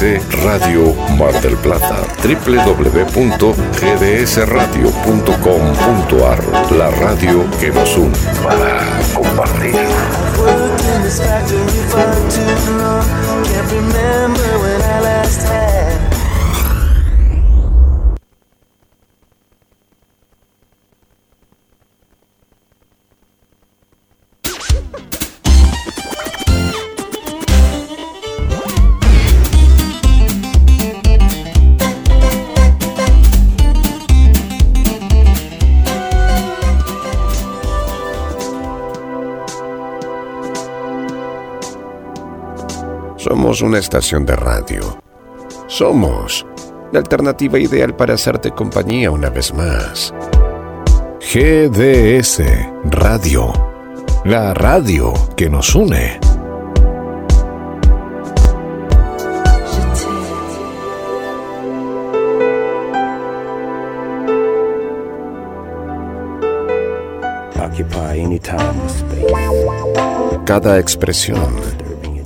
Radio Mar del Plata. www.gdsradio.com.ar La radio que nos une para compartir. Somos una estación de radio. Somos la alternativa ideal para hacerte compañía una vez más. GDS Radio. La radio que nos une. Cada expresión,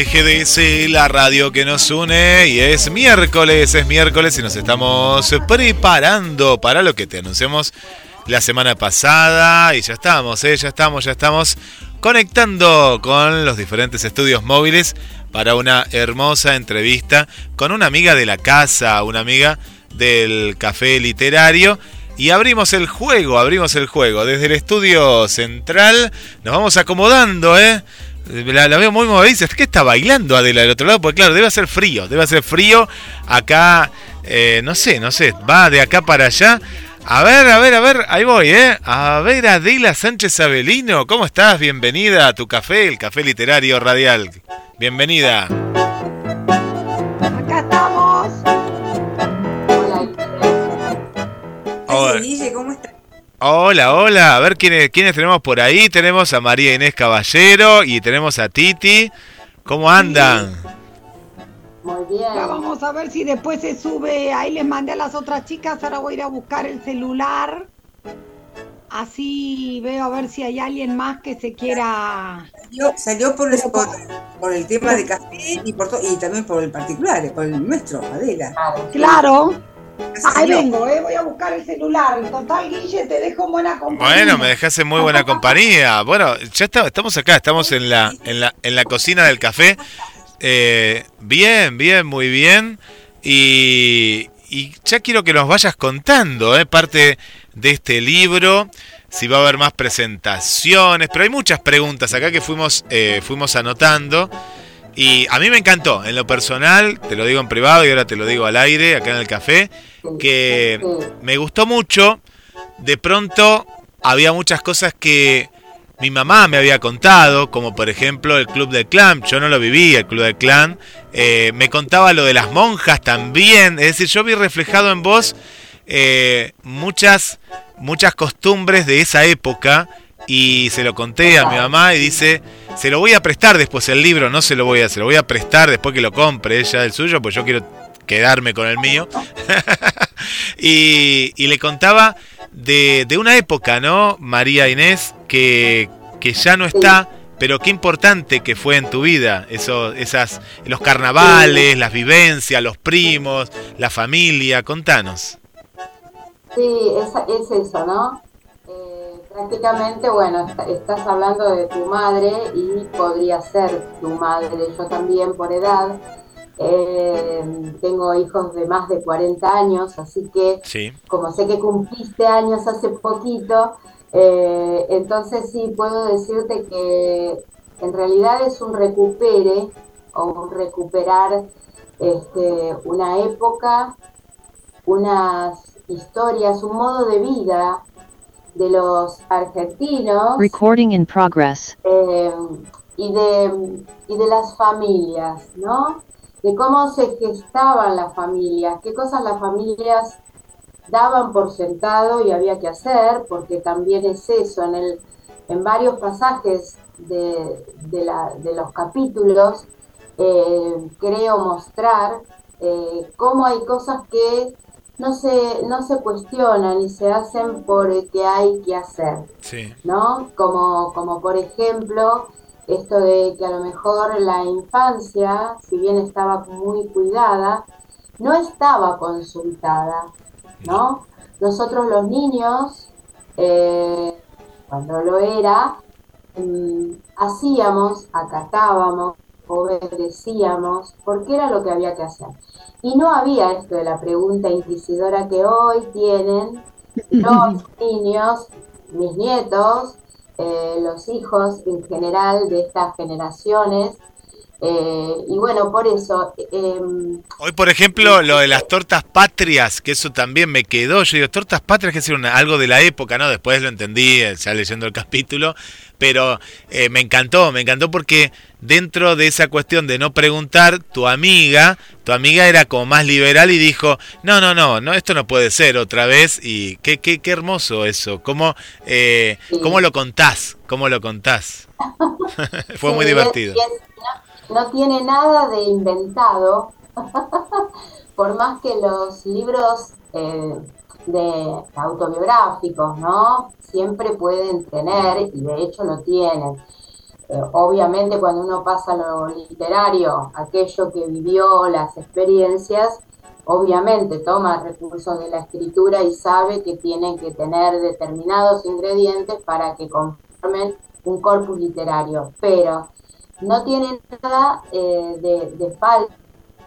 GDS, la radio que nos une. Y es miércoles, es miércoles y nos estamos preparando para lo que te anunciamos la semana pasada. Y ya estamos, ¿eh? ya estamos, ya estamos conectando con los diferentes estudios móviles para una hermosa entrevista con una amiga de la casa, una amiga del café literario. Y abrimos el juego, abrimos el juego. Desde el estudio central nos vamos acomodando, ¿eh? La, veo muy movediza. ¿Qué está bailando Adela del otro lado? Porque claro, debe hacer frío. Debe hacer frío acá. Eh, no sé, no sé. Va de acá para allá. A ver, a ver, a ver. Ahí voy, ¿eh? A ver, Adela Sánchez Abelino. ¿Cómo estás? Bienvenida a tu café, el café literario radial. Bienvenida. Acá estamos. Hola. ¿cómo estás? Hola, hola. A ver quiénes, quiénes tenemos por ahí. Tenemos a María Inés Caballero y tenemos a Titi. ¿Cómo andan? Muy bien. vamos a ver si después se sube. Ahí les mandé a las otras chicas. Ahora voy a ir a buscar el celular. Así veo a ver si hay alguien más que se quiera. Salió, por, el, por, el tema de café y, por y también por el particular, por el nuestro, Adela. Claro. Ahí vengo, eh, voy a buscar el celular. Total, Guille, te dejo buena compañía. Bueno, me dejaste muy buena compañía. Bueno, ya estamos acá, estamos en la, en la, en la cocina del café. Eh, bien, bien, muy bien. Y, y, ya quiero que nos vayas contando, eh, parte de este libro. Si va a haber más presentaciones, pero hay muchas preguntas acá que fuimos, eh, fuimos anotando. Y a mí me encantó, en lo personal, te lo digo en privado y ahora te lo digo al aire, acá en el café, que me gustó mucho. De pronto había muchas cosas que mi mamá me había contado, como por ejemplo el Club del Clan. Yo no lo viví, el Club del Clan. Eh, me contaba lo de las monjas también. Es decir, yo vi reflejado en vos eh, muchas, muchas costumbres de esa época y se lo conté a mi mamá y dice, se lo voy a prestar después el libro, no se lo voy a, se lo voy a prestar después que lo compre ella el suyo, pues yo quiero quedarme con el mío. y, le contaba de, una época, ¿no? María Inés, que, que ya no está, pero qué importante que fue en tu vida, eso, esas, los carnavales, las vivencias, los primos, la familia, contanos. Sí, es, es eso, ¿no? Prácticamente, bueno, estás hablando de tu madre y podría ser tu madre, yo también por edad. Eh, tengo hijos de más de 40 años, así que como sé que cumpliste años hace poquito, eh, entonces sí puedo decirte que en realidad es un recupere o un recuperar este, una época, unas historias, un modo de vida de los argentinos. Recording in progress. Eh, y, de, y de las familias, ¿no? De cómo se gestaban las familias, qué cosas las familias daban por sentado y había que hacer, porque también es eso, en, el, en varios pasajes de, de, los capítulos, eh, creo mostrar eh, cómo hay cosas que no se, no se cuestionan y se hacen porque hay que hacer, ¿no? Como, como por ejemplo esto de que a lo mejor la infancia, si bien estaba muy cuidada, no estaba consultada, ¿no? Nosotros los niños, eh, cuando lo era, mm, hacíamos, acatábamos, obedecíamos, porque era lo que había que hacer. Y no había esto de la pregunta inquisidora que hoy tienen los niños, mis nietos, eh, los hijos en general de estas generaciones, eh, y bueno, por eso... Em, Hoy, por ejemplo, lo de las tortas patrias, que eso también me quedó. Yo digo, tortas patrias, que es algo de la época, ¿no? Después lo entendí, eh, ya leyendo el capítulo, pero eh, me encantó, me encantó porque dentro de esa cuestión de no preguntar, tu amiga, tu amiga era como más liberal y dijo, no, no, no, no esto no puede ser otra vez. Y qué, qué, qué hermoso eso. ¿Cómo, ¿Cómo lo contás? ¿Cómo lo contás? Fue muy divertido no tiene nada de inventado, por más que los libros eh, de autobiográficos, ¿no? Siempre pueden tener, y de hecho lo tienen. Eh, obviamente cuando uno pasa a lo literario, aquello que vivió, las experiencias, obviamente toma recursos de la escritura y sabe que tienen que tener determinados ingredientes para que conformen un corpus literario. Pero no tiene nada eh, de, de falta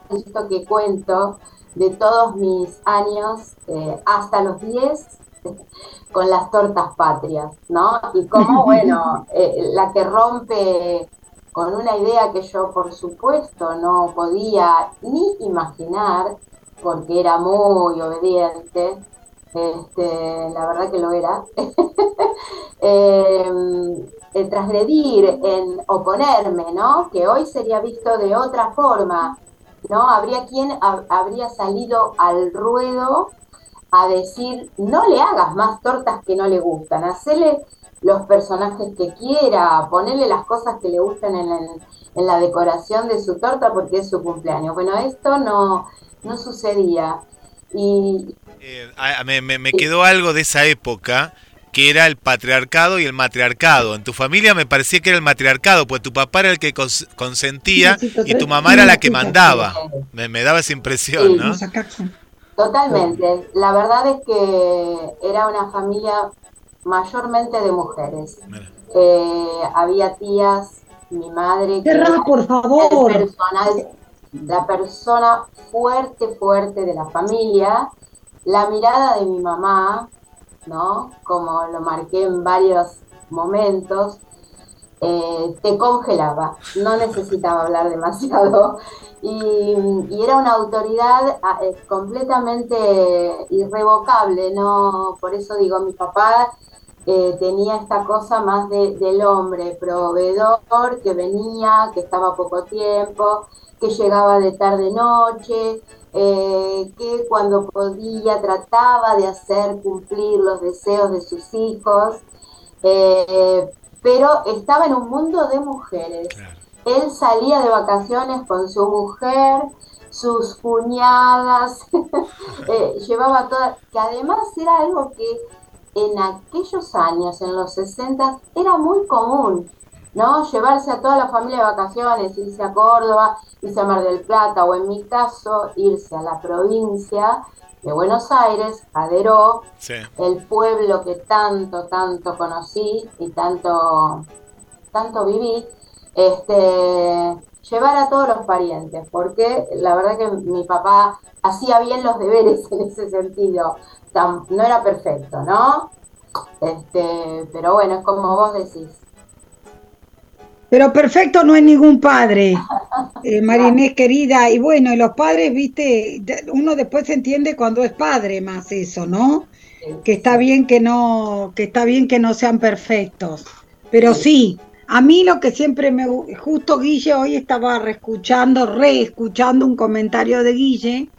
esto que cuento de todos mis años eh, hasta los 10 con las tortas patrias, ¿no? Y como, bueno, eh, la que rompe con una idea que yo, por supuesto, no podía ni imaginar, porque era muy obediente, este, la verdad que lo era, eh, el transgredir, en oponerme, ¿no? Que hoy sería visto de otra forma, ¿no? Habría quien habría salido al ruedo a decir, no le hagas más tortas que no le gustan, hacele los personajes que quiera, ponerle las cosas que le gustan en, la decoración de su torta porque es su cumpleaños. Bueno, esto no, no sucedía. Y, eh, me, me, quedó algo de esa época que era el patriarcado y el matriarcado. En tu familia me parecía que era el matriarcado, pues tu papá era el que consentía y tu mamá era la que mandaba. Me, daba esa impresión, ¿no? Totalmente. La verdad es que era una familia mayormente de mujeres. Eh, había tías, mi madre... Que por favor. Personal, la persona fuerte, fuerte de la familia. La mirada de mi mamá, ¿no? Como lo marqué en varios momentos, eh, te congelaba, no necesitaba hablar demasiado y, era una autoridad ah, eh, completamente irrevocable, ¿no? Por eso digo, mi papá eh, tenía esta cosa más del hombre, proveedor, que venía, que estaba poco tiempo, que llegaba de tarde noche, eh, que cuando podía trataba de hacer cumplir los deseos de sus hijos, eh, pero estaba en un mundo de mujeres. Él salía de vacaciones con su mujer, sus cuñadas, eh, llevaba toda, que además era algo que en aquellos años, en los 60, era muy común. ¿No? Llevarse a toda la familia de vacaciones, irse a Córdoba, irse a Mar del Plata o en mi caso, irse a la provincia de Buenos Aires, a Deró, el pueblo que tanto, tanto conocí y tanto, tanto viví, este, llevar a todos los parientes, porque la verdad que mi papá hacía bien los deberes en ese sentido, no era perfecto, ¿no? Este, pero bueno, es como vos decís, pero perfecto no es ningún padre, eh, Marinés querida. Y bueno, y los padres, viste, uno después entiende cuando es padre más eso, ¿no? que está bien que no, que está bien que no sean perfectos. Pero sí, a mí lo que siempre me justo Guille hoy estaba reescuchando, reescuchando un comentario de Guille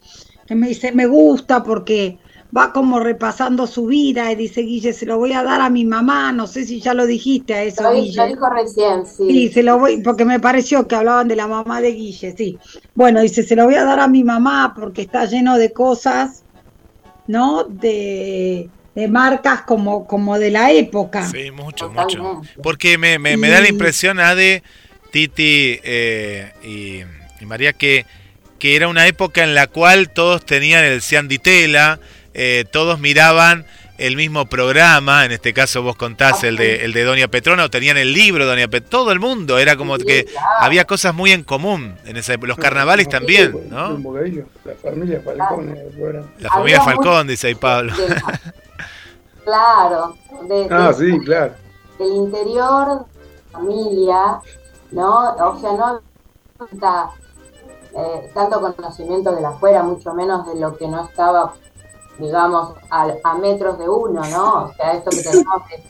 que me dice me gusta porque va como repasando su vida y dice Guille, se lo voy a dar a mi mamá, no sé si ya lo dijiste a eso, Guille. Lo dijo recién, sí. Sí, se lo voy, porque me pareció que hablaban de la mamá de Guille, sí. Bueno, dice, se lo voy a dar a mi mamá porque está lleno de cosas, ¿no? De, marcas como, como de la época. Sí, mucho, mucho. Porque me, me, da la impresión, Ade, Titi eh, y, María, que que era una época en la cual todos tenían el Cianditela, eh, todos miraban el mismo programa, en este caso vos contás el de, el de Doña Petrona, o tenían el libro de Doña Petrona, todo el mundo, era como que había cosas muy en común, en ese, los carnavales también, ¿no? La familia Falcón. La familia Falcón, dice ahí Pablo. claro. ah, sí, claro. El interior, familia, ¿no? O sea, no eh, tanto conocimiento de la afuera, mucho menos de lo que no estaba digamos, a, metros de uno, ¿no? O sea, esto que tenemos que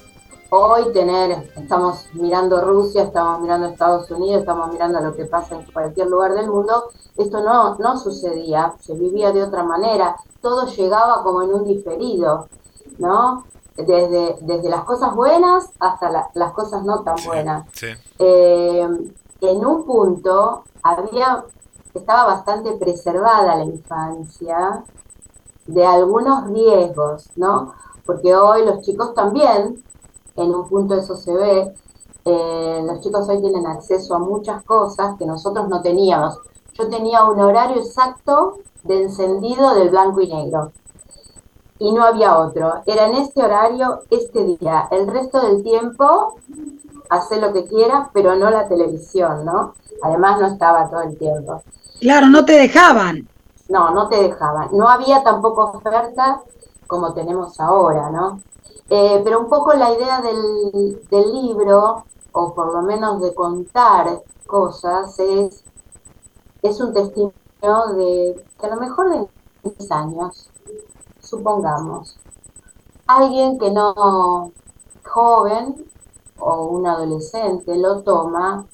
hoy tener, estamos mirando Rusia, estamos mirando Estados Unidos, estamos mirando lo que pasa en cualquier lugar del mundo, esto no, no sucedía, se vivía de otra manera, todo llegaba como en un diferido, ¿no? Desde, desde las cosas buenas hasta las cosas no tan buenas. Eh, en un punto había, estaba bastante preservada la infancia, de algunos riesgos, ¿no? Porque hoy los chicos también, en un punto eso se ve, eh, los chicos hoy tienen acceso a muchas cosas que nosotros no teníamos. Yo tenía un horario exacto de encendido del blanco y negro y no había otro. Era en este horario, este día. El resto del tiempo, hace lo que quieras, pero no la televisión, ¿no? Además no estaba todo el tiempo. Claro, no te dejaban. No, no te dejaban. No había tampoco ofertas como tenemos ahora, ¿no? Eh, pero un poco la idea del, del libro, o por lo menos de contar cosas, es, es un testimonio de que a lo mejor de 10 años, supongamos, alguien que no joven o un adolescente lo toma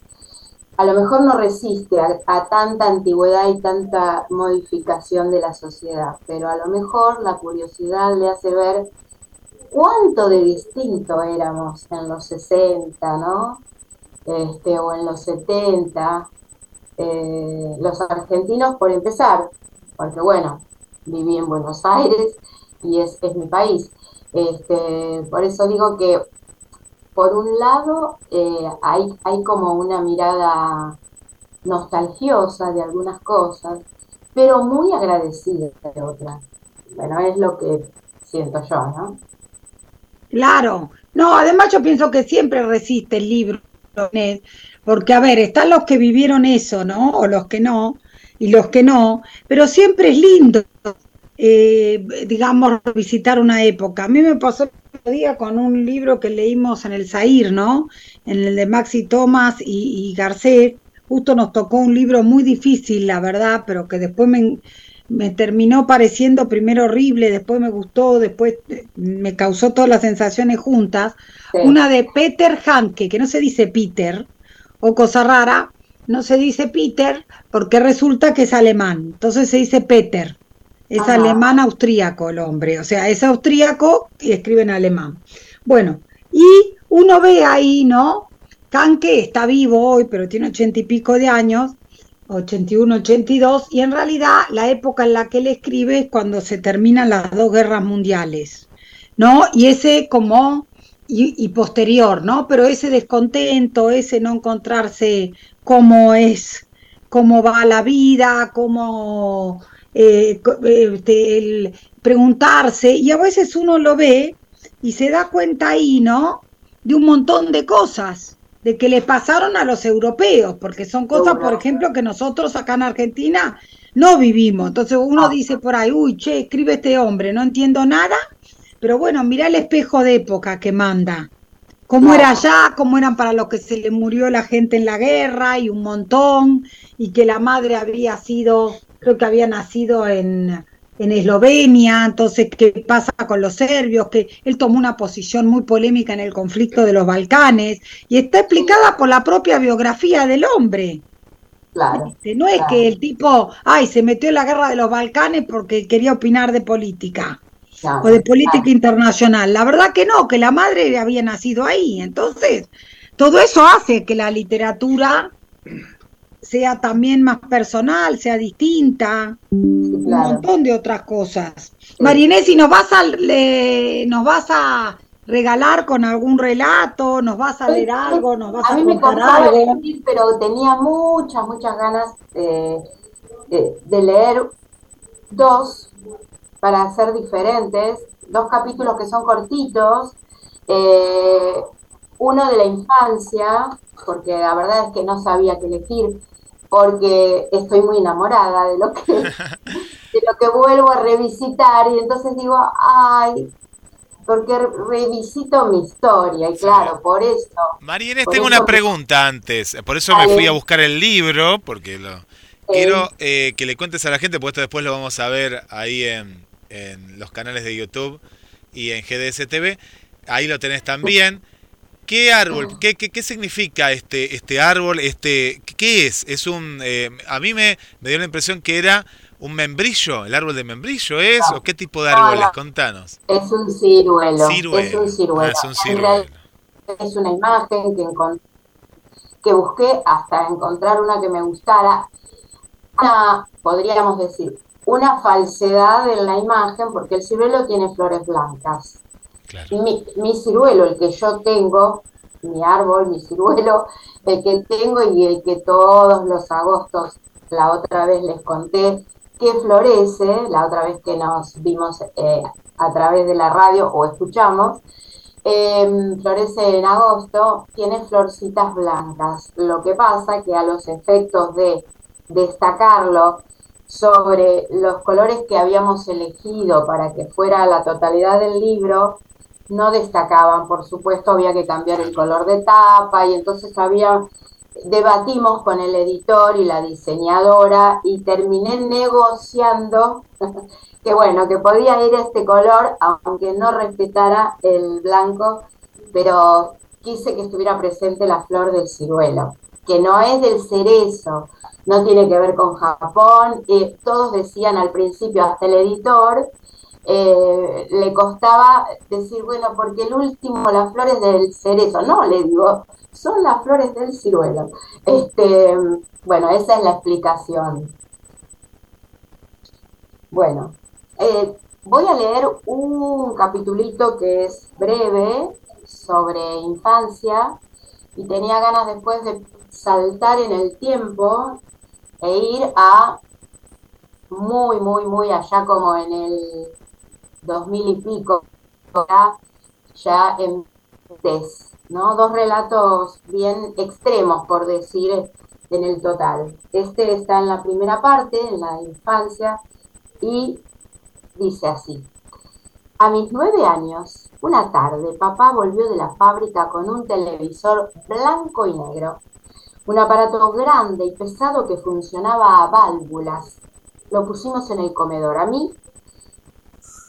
a lo mejor no resiste a, tanta antigüedad y tanta modificación de la sociedad, pero a lo mejor la curiosidad le hace ver cuánto de distinto éramos en los 60, ¿no? Este, o en los 70, eh, los argentinos por empezar, porque bueno, viví en Buenos Aires y es, es mi país. Este, por eso digo que por un lado, eh, hay, hay como una mirada nostalgiosa de algunas cosas, pero muy agradecida de otras. Bueno, es lo que siento yo, ¿no? Claro, no, además yo pienso que siempre resiste el libro, porque a ver, están los que vivieron eso, ¿no? O los que no, y los que no, pero siempre es lindo, eh, digamos, visitar una época. A mí me pasó día con un libro que leímos en el Zair, ¿no? En el de Maxi Thomas y, y Garcés. Justo nos tocó un libro muy difícil, la verdad, pero que después me, me terminó pareciendo primero horrible, después me gustó, después eh, me causó todas las sensaciones juntas. Una de Peter Hanke, que no se dice Peter, o cosa rara, no se dice Peter porque resulta que es alemán, entonces se dice Peter. Es alemán austríaco el hombre, o sea, es austríaco y escribe en alemán. Bueno, y uno ve ahí, ¿no? Kanke está vivo hoy, pero tiene ochenta y pico de años, 81, 82, y en realidad la época en la que él escribe es cuando se terminan las dos guerras mundiales, ¿no? Y ese como, y, y posterior, ¿no? Pero ese descontento, ese no encontrarse cómo es, cómo va la vida, cómo eh, este, el preguntarse, y a veces uno lo ve y se da cuenta ahí, ¿no? De un montón de cosas, de que le pasaron a los europeos, porque son cosas, por ejemplo, que nosotros acá en Argentina no vivimos. Entonces uno dice por ahí, uy, che, escribe este hombre, no entiendo nada, pero bueno, mira el espejo de época que manda. Cómo era allá, cómo eran para los que se le murió la gente en la guerra y un montón, y que la madre había sido creo que había nacido en, en Eslovenia, entonces qué pasa con los serbios, que él tomó una posición muy polémica en el conflicto de los Balcanes y está explicada por la propia biografía del hombre. Claro. No es claro. que el tipo, ay, se metió en la guerra de los Balcanes porque quería opinar de política claro, o de política internacional. La verdad que no, que la madre había nacido ahí. Entonces, todo eso hace que la literatura sea también más personal, sea distinta, un montón de otras cosas. Marinés, ¿y nos vas a le- nos vas a regalar con algún relato, nos vas a leer algo, nos vas A a mí me contar costaba algo? elegir, pero tenía muchas, muchas ganas de, de- de leer dos para ser diferentes, dos capítulos que son cortitos, eh, uno de la infancia, porque la verdad es que no sabía qué elegir, porque estoy muy enamorada de lo que, de lo que vuelvo a revisitar, y entonces digo, ay, porque revisito mi historia, y Sí. claro, por eso. Por tengo eso una que- pregunta antes. Por eso me fui a buscar el libro, porque lo quiero eh, que le cuentes a la gente, porque esto después lo vamos a ver ahí en, en los canales de YouTube y en GDS TV. Ahí lo tenés también. ¿Qué árbol? ¿Qué, qué, qué significa este, este árbol? Este, ¿Qué es? Es un. eh, a mí me, me dio la impresión que era un membrillo. ¿El árbol de membrillo es? No. ¿O qué tipo de No, árboles? no. Contanos. Es un ciruelo. Ciruelo. Es un ciruelo. Ah, es un ciruelo. Es una imagen que, que busqué hasta encontrar una que me gustara. Una, podríamos decir, una falsedad en la imagen, porque el ciruelo tiene flores blancas. Mi, ciruelo, el que yo tengo, mi árbol, mi ciruelo, el que tengo y el que todos los agostos, la otra vez les conté, que florece, la otra vez que nos vimos eh, a través de la radio o escuchamos, eh, florece en agosto, tiene florcitas blancas. Lo que pasa que a los efectos de destacarlo sobre los colores que habíamos elegido para que fuera la totalidad del libro, no destacaban, por supuesto, había que cambiar el color de tapa y entonces había, debatimos con el editor y la diseñadora y terminé negociando que bueno, que podía ir este color, aunque no respetara el blanco, pero quise que estuviera presente la flor del ciruelo, que no es del cerezo, no tiene que ver con Japón, eh, todos decían al principio, hasta el editor, eh, le costaba decir, bueno, porque el último, las flores del cerezo, no, le digo, son las flores del ciruelo. Este, bueno, esa es la explicación. Bueno, eh, voy a leer un capitulito que es breve sobre infancia y tenía ganas después de saltar en el tiempo e ir a muy, muy, muy allá como en el 2000 y pico, ya, ya en ¿no? Dos relatos bien extremos, por decir, en el total. Este está en la primera parte, en la infancia, y dice así. A mis nueve años, una tarde, papá volvió de la fábrica con un televisor blanco y negro, un aparato grande y pesado que funcionaba a válvulas. Lo pusimos en el comedor. A mí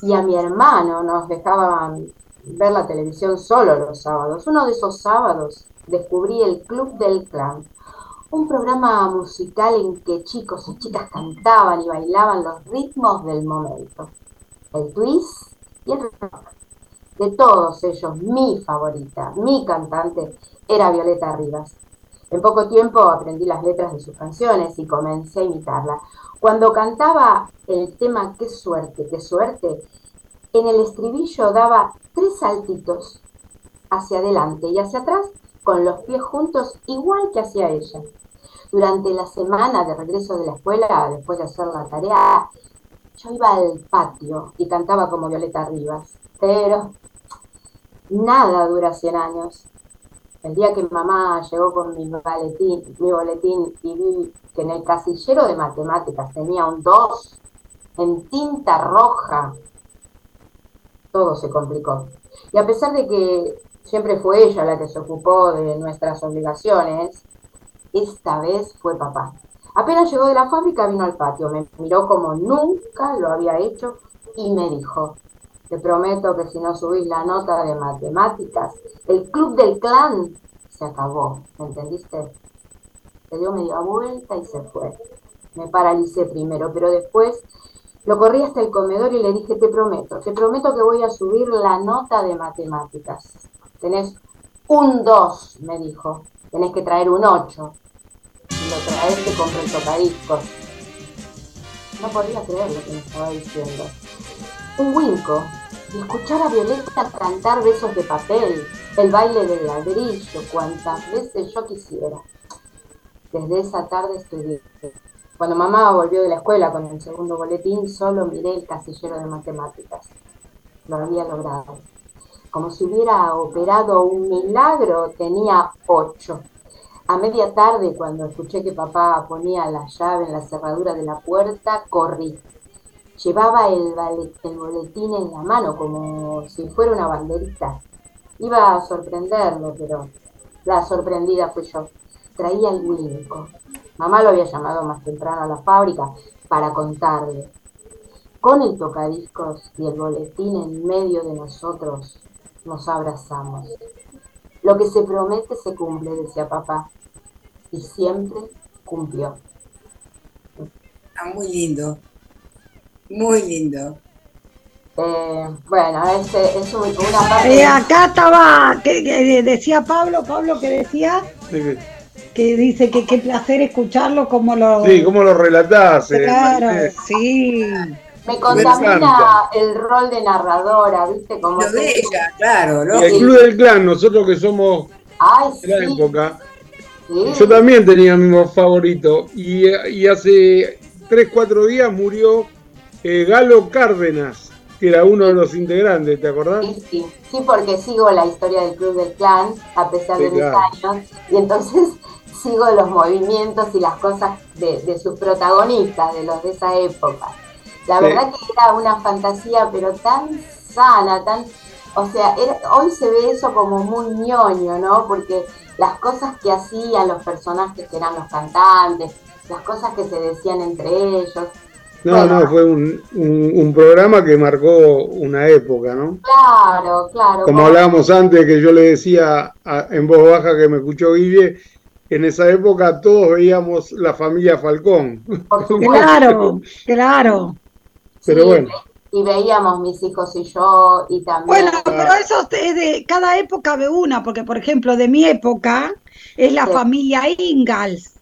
y a mi hermano nos dejaban ver la televisión solo los sábados. Uno de esos sábados descubrí el Club del Clan, un programa musical en que chicos y chicas cantaban y bailaban los ritmos del momento. El twist y el rock. De todos ellos, mi favorita, mi cantante, era Violeta Rivas. En poco tiempo aprendí las letras de sus canciones y comencé a imitarla. Cuando cantaba el tema Qué suerte, qué suerte, en el estribillo daba tres saltitos hacia adelante y hacia atrás con los pies juntos igual que hacía ella. Durante la semana de regreso de la escuela, después de hacer la tarea, yo iba al patio y cantaba como Violeta Rivas. Pero nada dura 100 años. El día que mamá llegó con mi boletín, mi boletín y vi que en el casillero de matemáticas tenía un 2 en tinta roja, todo se complicó. Y a pesar de que siempre fue ella la que se ocupó de nuestras obligaciones, esta vez fue papá. Apenas llegó de la fábrica, vino al patio, me miró como nunca lo había hecho y me dijo, te prometo que si no subís la nota de matemáticas, el club del clan se acabó, ¿me entendiste? Se dio media vuelta y se fue. Me paralicé primero, pero después lo corrí hasta el comedor y le dije, te prometo, te prometo que voy a subir la nota de matemáticas. Tenés un 2, me dijo. Tenés que traer un 8. Si lo traes, te compro el tocadiscos. No podía creer lo que me estaba diciendo. Un winco. Y escuchar a Violeta cantar besos de papel, el baile del ladrillo, cuantas veces yo quisiera. Desde esa tarde estudié. Cuando mamá volvió de la escuela con el segundo boletín, solo miré el casillero de matemáticas. Lo había logrado. Como si hubiera operado un milagro, tenía ocho. A media tarde, cuando escuché que papá ponía la llave en la cerradura de la puerta, corrí. Llevaba el, boletín en la mano como si fuera una banderita. Iba a sorprenderlo, pero la sorprendida fui yo. Traía el único. Mamá lo había llamado más temprano a la fábrica para contarle. Con el tocadiscos y el boletín en medio de nosotros, nos abrazamos. Lo que se promete se cumple, decía papá. Y siempre cumplió. Ah, muy lindo. Muy lindo. Eh, bueno, este es una parte. Eh, acá estaba, que, que decía Pablo, Pablo que decía que dice que qué placer escucharlo como lo. Sí, como lo relatás. eh, Claro, sí. Me contamina el rol de narradora, ¿viste? Como Lo de ella, claro, el Club del Clan, nosotros que somos Ay, de la sí, época, sí. yo también tenía mi favorito. Y, y hace 3, 4 días murió eh, Galo Cárdenas, que era uno de los integrantes, ¿te acordás? Sí, sí, sí, porque sigo la historia del Club del Clan, a pesar Sí, de mis claro. años, y entonces sigo los movimientos y las cosas de, de sus protagonistas, de los de esa época. La Sí. verdad que era una fantasía, pero tan sana, tan... O sea, era- hoy se ve eso como muy ñoño, ¿no? Porque las cosas que hacían los personajes que eran los cantantes, las cosas que se decían entre ellos, No, Bueno. no, fue un, un- un programa que marcó una época, ¿no? claro, claro. Como hablábamos antes, que yo le decía a- en voz baja que me escuchó Guille, en esa época todos veíamos la familia Falcón. por supuesto. Claro, claro. Pero Sí, bueno. Y veíamos mis hijos y yo, y también. Bueno, pero eso es de cada época ve una, porque por ejemplo de mi época es la Sí. familia Ingalls,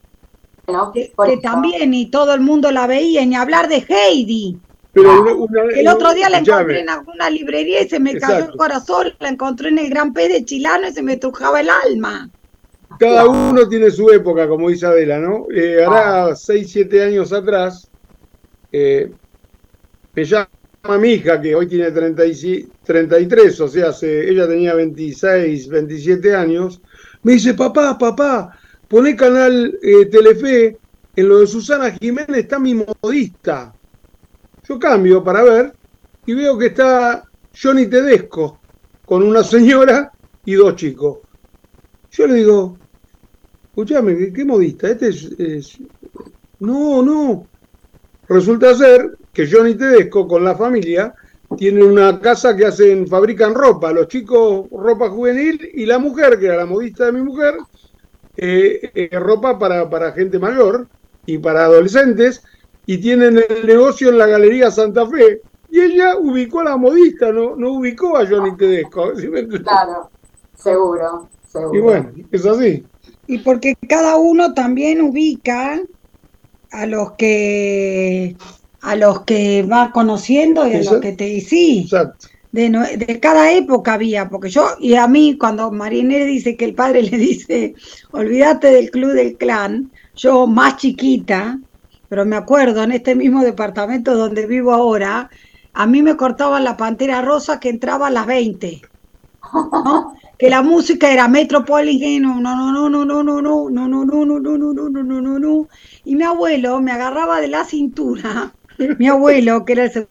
que, por que eso- también y todo el mundo la veía, ni hablar de Heidi. Pero una- una- El otro día la encontré en alguna librería y se me cayó Exacto. el corazón, la encontré en el Gran P de Chilano y se me trujaba el alma. Cada uno tiene su época, como dice Adela, ¿no? Eh, hará 6, 7 años atrás, eh, me llama mi hija, que hoy tiene 36 33, o sea, se- ella tenía 26, 27 años, me dice, papá, papá, poné canal eh, Telefe, en lo de Susana Jiménez está mi modista. Yo cambio para ver y veo que está Johnny Tedesco con una señora y dos chicos. Yo le digo, escúchame, ¿qué, modista? Este es, es- No, no. Resulta ser que Johnny Tedesco con la familia tiene una casa que hacen, fabrican ropa, los chicos ropa juvenil y la mujer, que era la modista de mi mujer, eh, eh, ropa para, para gente mayor y para adolescentes, y tienen el negocio en la Galería Santa Fe. Y ella ubicó a la modista, no, no ubicó a Johnny Tedesco. ¿sí me entiendes? Claro, seguro, seguro. Y bueno, es así. Y porque cada uno también ubica a los que a los que va conociendo y a los que te y sí, Exacto. De, no- de cada época había, porque yo, y a mí cuando Marinés dice que el padre le dice, olvídate del club del clan, yo más chiquita, pero me acuerdo en este mismo departamento donde vivo ahora, a mí me cortaban la pantera rosa que entraba a las 20. ¿no? Que la música era Metropolitan, no, no, no, no, no, no, no, no, no, no, no, no, no, no, no, no, no, no. Y mi abuelo me agarraba de la cintura, mi abuelo, que era el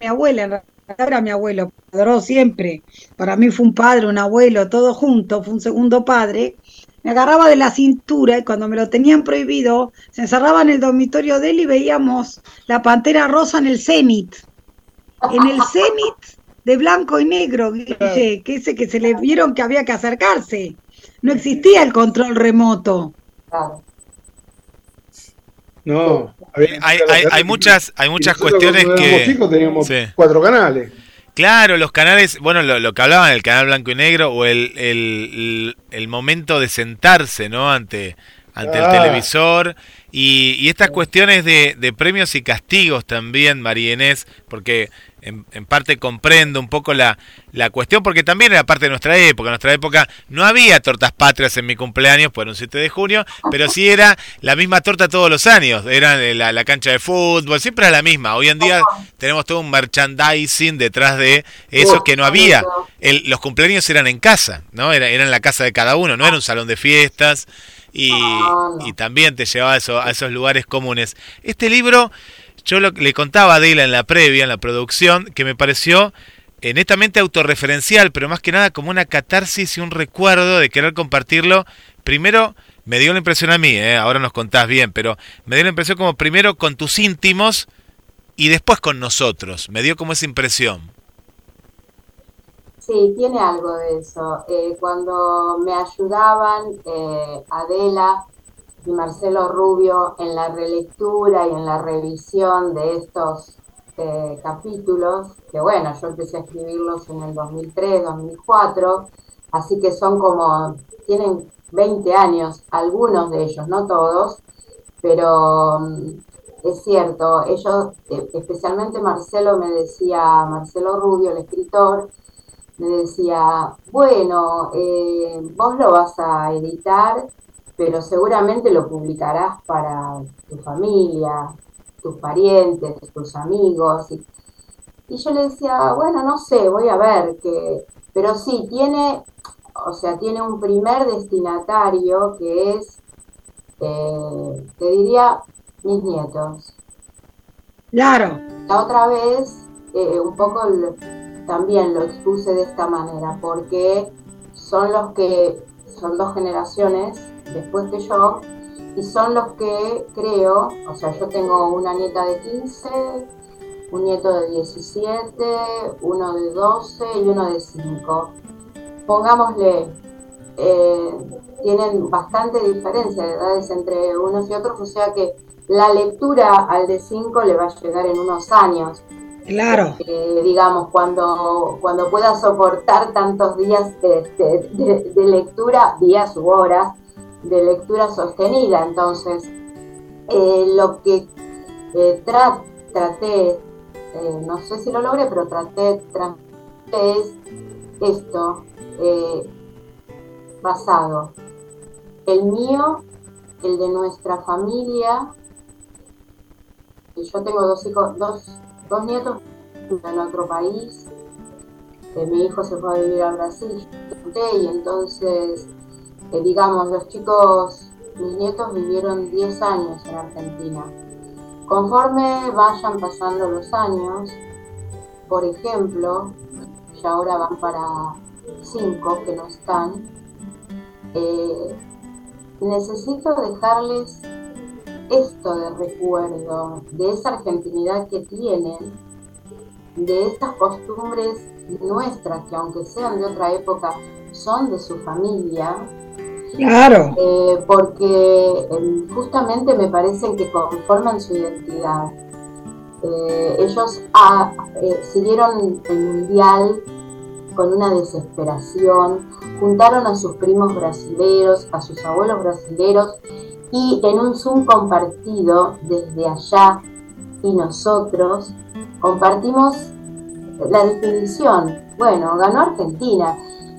mi abuela, en realidad era mi abuelo, me adoró siempre. Para mí fue un padre, un abuelo, todo junto, fue un segundo padre. me agarraba de la cintura y cuando me lo tenían prohibido, se encerraba en el dormitorio de él y veíamos la pantera rosa en el cenit. En el cenit de blanco y negro, que ese que se le vieron que había que acercarse. No existía el control remoto. No, hay, hay, muchas, hay muchas cuestiones que... teníamos cuatro canales. Claro, los canales, bueno, lo, que hablaban, el canal blanco y negro o el, el, el momento de sentarse, ¿no? Ante, ante el ah. televisor y, y, estas cuestiones de, de, premios y castigos también, María Inés, porque en, parte comprendo un poco la, la, cuestión, porque también era parte de nuestra época. En nuestra época no había tortas patrias en mi cumpleaños, por un 7 de junio, pero sí era la misma torta todos los años. Era la, la cancha de fútbol, siempre era la misma. Hoy en día tenemos todo un merchandising detrás de eso que no había. El, los cumpleaños eran en casa, ¿no? Era, era en la casa de cada uno, no era un salón de fiestas. Y, y también te llevaba a, eso, a esos lugares comunes. Este libro yo le contaba a Adela en la previa, en la producción, que me pareció eh, netamente autorreferencial, pero más que nada como una catarsis y un recuerdo de querer compartirlo. Primero, me dio la impresión a mí, eh, ahora nos contás bien, pero me dio la impresión como primero con tus íntimos y después con nosotros. Me dio como esa impresión. Sí, tiene algo de eso. Eh, cuando me ayudaban Adela y Marcelo Rubio en la relectura y en la revisión de estos eh, capítulos, que bueno, yo empecé a escribirlos en el 2003, 2004, así que son como, tienen 20 años, algunos de ellos, no todos, pero mm, es cierto, ellos, eh, especialmente Marcelo me decía, Marcelo Rubio, el escritor, me decía, bueno, eh, vos lo vas a editar pero seguramente lo publicarás para tu familia, tus parientes, tus amigos. Y, yo le decía, bueno, no sé, voy a ver, que, pero sí, tiene, o sea, tiene un primer destinatario que es, eh, te diría, mis nietos. Claro. La otra vez, eh, un poco también lo expuse de esta manera, porque son los que, son dos generaciones después que yo, y son los que creo, o sea, yo tengo una nieta de 15, un nieto de 17, uno de 12 y uno de 5. Pongámosle, eh, tienen bastante diferencia de edades entre unos y otros, o sea que la lectura al de 5 le va a llegar en unos años. Claro. Eh, digamos, cuando, cuando pueda soportar tantos días de, de lectura, días u horas, de lectura sostenida. Entonces, eh, lo que eh, traté, eh, no sé si lo logré, pero traté, es esto, basado, el mío, el de nuestra familia, y yo tengo dos hijos, dos, dos nietos en otro país, mi hijo se fue a vivir a Brasil, y entonces digamos, los chicos, mis nietos vivieron 10 años en Argentina. Conforme vayan pasando los años, por ejemplo, ya ahora van para 5 que no están, eh, necesito dejarles esto de recuerdo, de esa argentinidad que tienen, de estas costumbres nuestras, que aunque sean de otra época, son de su familia, Claro. Eh, porque em, justamente me parecen que conforman su identidad. Eh, ellos ah, eh, siguieron el mundial con una desesperación, juntaron a sus primos brasileros, a sus abuelos brasileros y en un Zoom compartido desde allá y nosotros compartimos la definición. Bueno, ganó Argentina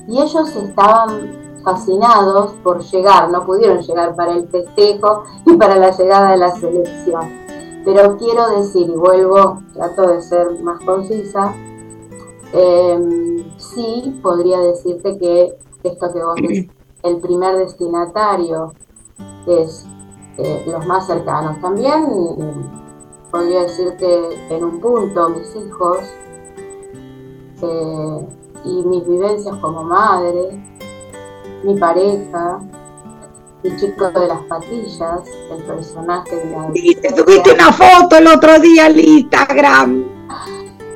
y ellos estaban fascinados por llegar, no pudieron llegar para el festejo y para la llegada de la selección. Pero quiero decir, y vuelvo, trato de ser más concisa, em, sí podría decirte que esto que vos decís, el primer destinatario es eh, los más cercanos. También podría decirte en un punto mis hijos eh, y mis vivencias como madre, mi pareja, El chico de las patillas, el personaje de la... Y te subiste una foto el otro día al Instagram.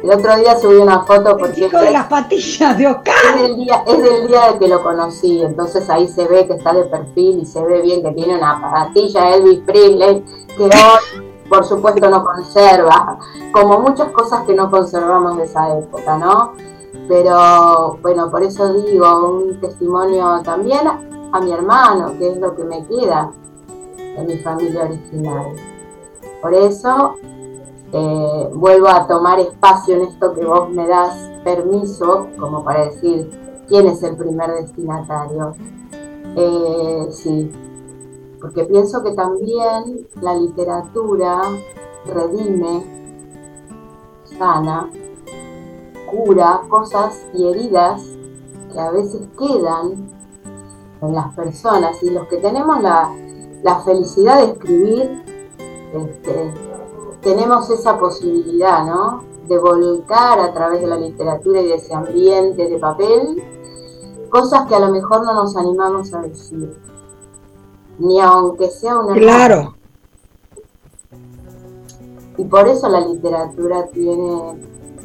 El otro día subí una foto El porque chico de las patillas de es Oscar. del día, es del día de que lo conocí, entonces ahí se ve que está de perfil y se ve bien que tiene una patilla Elvis Presley que hoy por supuesto no conserva, como muchas cosas que no conservamos de esa época, ¿no? Pero bueno, por eso digo, un testimonio también a mi hermano, que es lo que me queda de mi familia original. Por eso eh, vuelvo a tomar espacio en esto que vos me das permiso, como para decir quién es el primer destinatario. Eh, sí, porque pienso que también la literatura redime, sana, cura cosas y heridas que a veces quedan en las personas y los que tenemos la, la felicidad de escribir, este, tenemos esa posibilidad, ¿no? De volcar a través de la literatura y de ese ambiente de papel cosas que a lo mejor no nos animamos a decir, ni aunque sea una Claro. y por eso la literatura tiene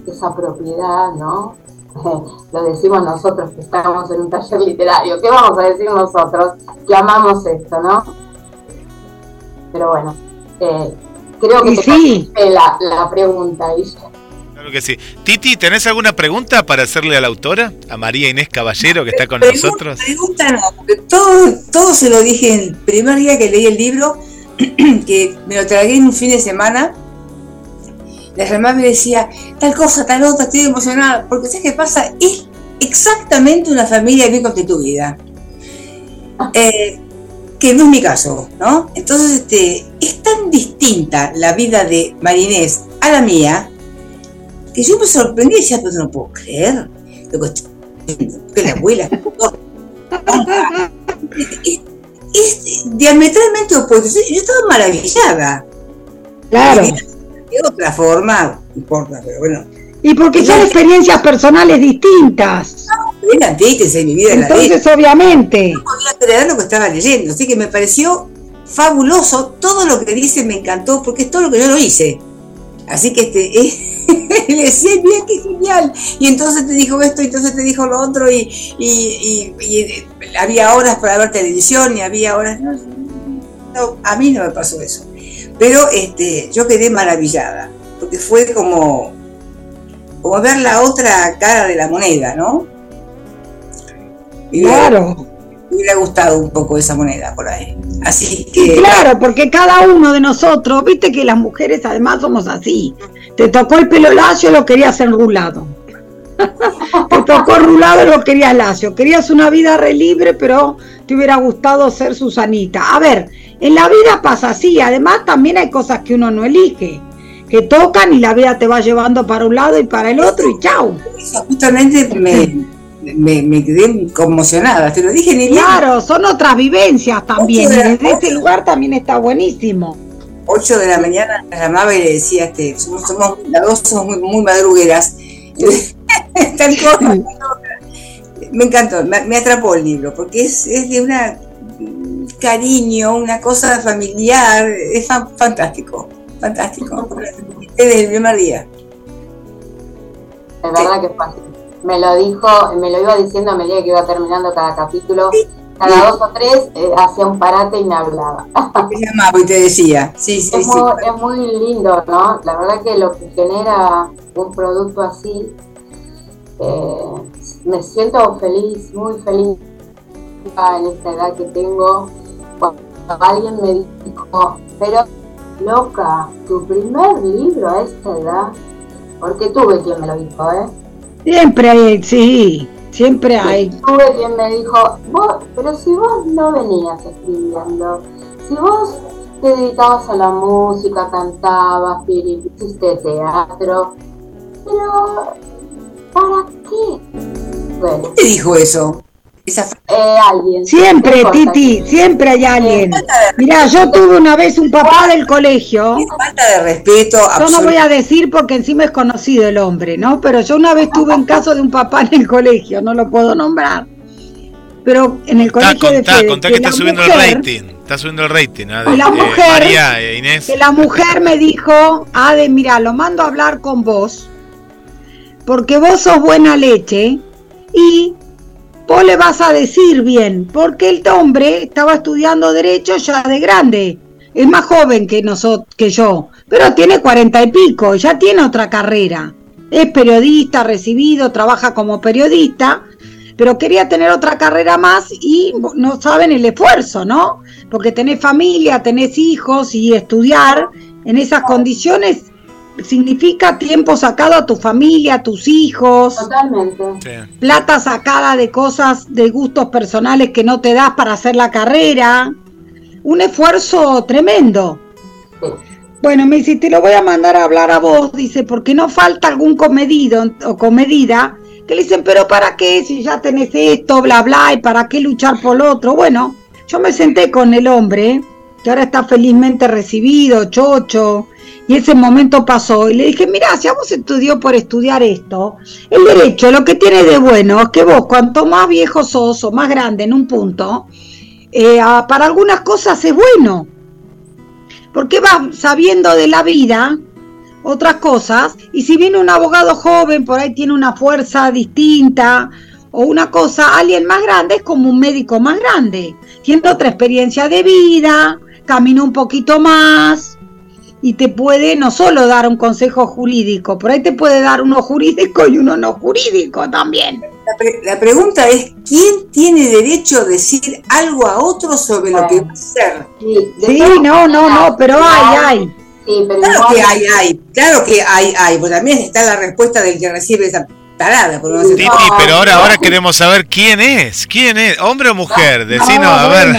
esa propiedad, ¿no? Lo decimos nosotros que estamos en un taller literario. ¿Qué vamos a decir nosotros que amamos esto, no? Pero bueno, eh, creo que te sí. la, la pregunta, Guille. Claro que sí. Titi, ¿tenés alguna pregunta para hacerle a la autora? A María Inés Caballero, que está con Pregun- nosotros. Pregunta no, porque todo, todo se lo dije el primer día que leí el libro, que me lo tragué en un fin de semana. La mamá me decía, tal cosa, tal otra, estoy emocionada, porque ¿sabes qué pasa? Es exactamente una familia bien constituida. Eh, que no es mi caso, ¿no? Entonces, este, es tan distinta la vida de Marinés a la mía, que yo me sorprendí y decía, pero no puedo creer lo que estoy viendo, que la abuela es, es diametralmente opuesto. Yo estaba maravillada. Claro. De otra forma, no importa, pero bueno, Y porque son experiencias personales distintas. antítesis de mi vida la. Entonces, obviamente. No podía creer lo que estaba leyendo, así que me pareció fabuloso. Todo lo que dice me encantó porque es todo lo que yo lo hice. Así que este, le decía, mira qué genial. Y entonces te dijo esto, y entonces te dijo lo otro, y, y- eh, había horas para ver televisión, y había horas. No, a mí no me pasó eso. Pero este, yo quedé maravillada, porque fue como, como ver la otra cara de la moneda, ¿no? Claro. Hubiera gustado un poco esa moneda por ahí. Así Sí, que. claro, porque cada uno de nosotros, viste que las mujeres además somos así. Te tocó el pelo lacio, lo querías enrulado. te tocó rulado, lo querías lacio. Querías una vida re libre, pero te hubiera gustado ser Susanita. A ver, en la vida pasa así. Además, también hay cosas que uno no elige, que tocan y la vida te va llevando para un lado y para el otro y chau. Eso justamente me, me, me quedé conmocionada. Te lo dije ni bien. Claro, son otras vivencias también. De la- desde ese lugar también está buenísimo. 8 de la mañana la llamaba y le decía, este, somos, somos, las dos somos muy, muy madrugueras. Tal cosa. Me encantó, me, me atrapó el libro, porque es, es de una un cariño, una cosa familiar, es fa- fantástico, fantástico. Desde el primer día. Es verdad que fue así. Me lo dijo, me lo iba diciendo a medida que iba terminando cada capítulo. Cada dos o tres eh, hacía un parate y me hablaba. Te llamaba y te decía, sí, sí, Es sí. muy, es muy lindo, ¿no? La verdad que lo que genera un producto así, eh, me siento feliz, muy feliz en esta edad que tengo. Cuando alguien me dijo, pero loca, tu primer libro a esta edad, porque tuve quien me lo dijo, ¿eh? Siempre hay, sí, siempre hay. Tuve quien me dijo, vos, pero si vos no venías escribiendo, si vos te dedicabas a la música, cantabas, hiciste teatro, pero ¿para qué? Bueno, ¿Quién te dijo eso? Esa eh, alguien. Siempre, no Titi, siempre hay alguien. Mirá, yo tuve una vez un papá del colegio. falta de respeto Yo no voy a decir porque encima es conocido el hombre, ¿no? Pero yo una vez tuve un caso de un papá en el colegio, no lo puedo nombrar. pero en el colegio de Fede, contá que, está subiendo el rating, está subiendo el rating. la eh, mujer, María, e Inés. Que la mujer me dijo, Ade, mira, lo mando a hablar con vos, porque vos sos buena leche y vos le vas a decir bien, porque el hombre estaba estudiando derecho ya de grande, es más joven que nosotros, que yo, pero tiene cuarenta y pico, ya tiene otra carrera, es periodista, recibido, trabaja como periodista, pero quería tener otra carrera más y no saben el esfuerzo, ¿no? Porque tenés familia, tenés hijos y estudiar en esas condiciones significa tiempo sacado a tu familia, a tus hijos. Totalmente. Plata sacada de cosas, de gustos personales que no te das para hacer la carrera. Un esfuerzo tremendo. Bueno, me dice, te lo voy a mandar a hablar a vos, dice, porque no falta algún comedido o comedida que le dicen, pero ¿para qué si ya tenés esto, bla, bla, y para qué luchar por lo otro? Bueno, yo me senté con el hombre, que ahora está felizmente recibido, chocho, y ese momento pasó, y le dije, mira, si vos estudió por estudiar esto, el derecho lo que tiene de bueno es que vos, cuanto más viejo sos o más grande en un punto, eh, para algunas cosas es bueno, porque vas sabiendo de la vida otras cosas, y si viene un abogado joven, por ahí tiene una fuerza distinta o una cosa, alguien más grande es como un médico más grande, tiene otra experiencia de vida, camina un poquito más y te puede no solo dar un consejo jurídico, por ahí te puede dar uno jurídico y uno no jurídico también. La, pregunta es, ¿quién tiene derecho a decir algo a otro sobre lo que va a hacer? Sí, no, no, no, pero hay, hay claro que hay, hay, claro que hay, hay, pues también está la respuesta del que recibe esa tarada. Por Titi, pero ahora, ahora queremos saber quién es, quién es, hombre o mujer, decinos, a ver.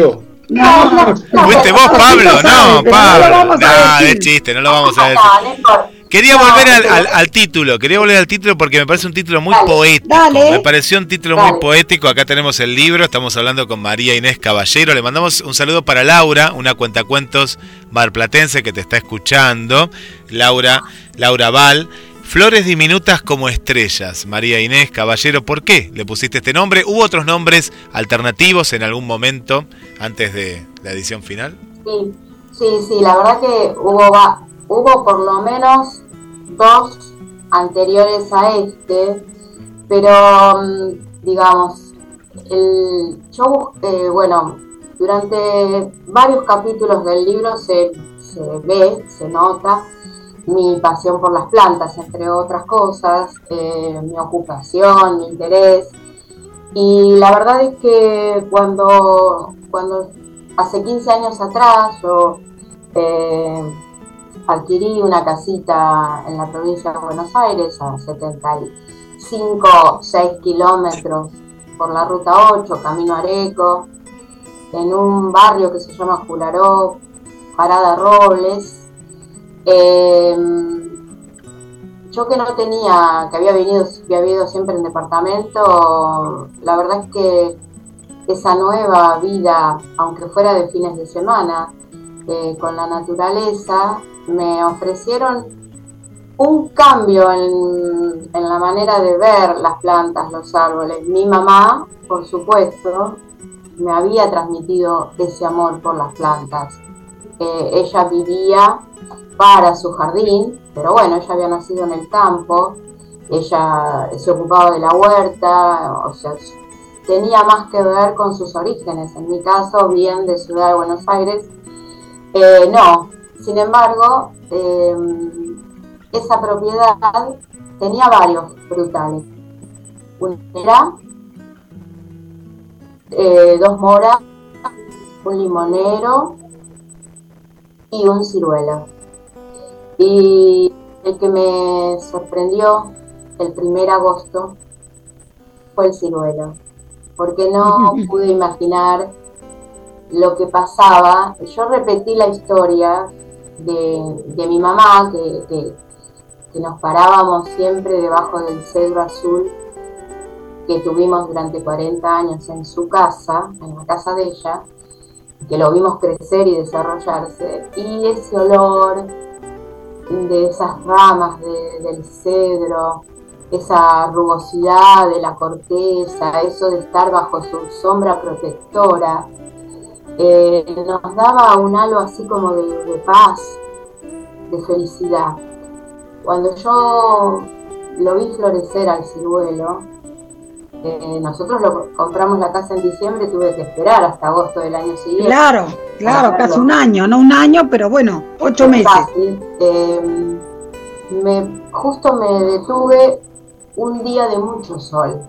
Yo, No, ¿Fuiste vos, Pablo? No, Pablo. No, de chiste, no lo vamos a decir. Quería volver al, título, quería volver al título porque me parece un título muy poético. Me pareció un título muy poético. Acá tenemos el libro, estamos hablando con María Inés Caballero. Le mandamos un saludo para Laura, una cuentacuentos marplatense que te está escuchando. Laura, Laura Val. Flores diminutas como estrellas. María Inés Caballero, ¿por qué le pusiste este nombre? ¿Hubo otros nombres alternativos en algún momento antes de la edición final? Sí, sí, sí, la verdad que hubo hubo por lo menos dos anteriores a este, pero mm, digamos, el, yo, eh, bueno, durante varios capítulos del libro se, ve, se nota mi pasión por las plantas, entre otras cosas, eh, mi ocupación, mi interés. Y la verdad es que cuando, cuando hace 15 años atrás yo eh, adquirí una casita en la provincia de Buenos Aires a 75, 6 kilómetros por la ruta 8, camino Areco, en un barrio que se llama Jularó, Parada Robles. Em, yo que no tenía, que había venido, había ido siempre en departamento, la verdad es que esa nueva vida, aunque fuera de fines de semana, eh, con la naturaleza, me ofrecieron un cambio en, la manera de ver las plantas, los árboles. Mi mamá, por supuesto, me había transmitido ese amor por las plantas. Eh, ella vivía para su jardín, pero bueno, ella había nacido en el campo, ella se ocupaba de la huerta, o sea, tenía más que ver con sus orígenes. En mi caso, bien de Ciudad de Buenos Aires, eh, no, sin embargo, em, esa propiedad tenía varios frutales. Una eh, dos moras, un limonero y un ciruelo. Y el que me sorprendió el primer agosto fue el ciruelo, porque no pude imaginar lo que pasaba. Yo repetí la historia de, mi mamá, que, nos parábamos siempre debajo del cedro azul que tuvimos durante 40 años en su casa, en la casa de ella, que lo vimos crecer y desarrollarse, y ese olor de esas ramas del cedro, esa rugosidad de la corteza, eso de estar bajo su sombra protectora, eh, nos daba un halo así como de, paz, de felicidad. Cuando yo lo vi florecer al ciruelo, eh, nosotros lo compramos la casa en diciembre, tuve que esperar hasta agosto del año siguiente. Claro, claro, casi un año, no un año, pero bueno, ocho meses. Eh, me, justo me detuve un día de mucho sol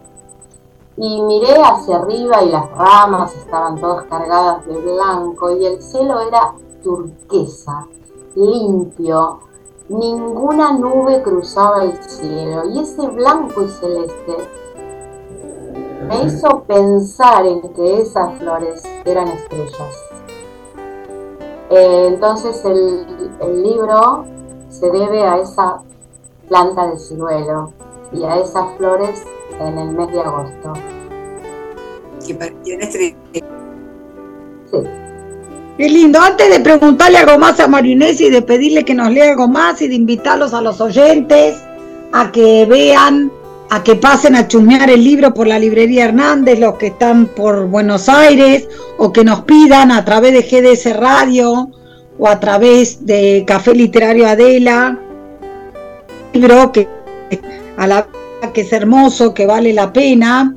y miré hacia arriba y las ramas estaban todas cargadas de blanco y el cielo era turquesa, limpio, ninguna nube cruzaba el cielo y ese blanco y celeste me hizo pensar en que esas flores eran estrellas. Eh, entonces el, el libro se debe a esa planta de ciruelo y a esas flores en el mes de agosto. Sí. Qué lindo. Antes de preguntarle algo más a Marinés y de pedirle que nos lea algo más y de invitarlos a los oyentes a que vean, a que pasen a chusmear el libro por la librería Hernández, los que están por Buenos Aires, o que nos pidan a través de GDS Radio o a través de Café Literario Adela, libro que a la que es hermoso, que vale la pena.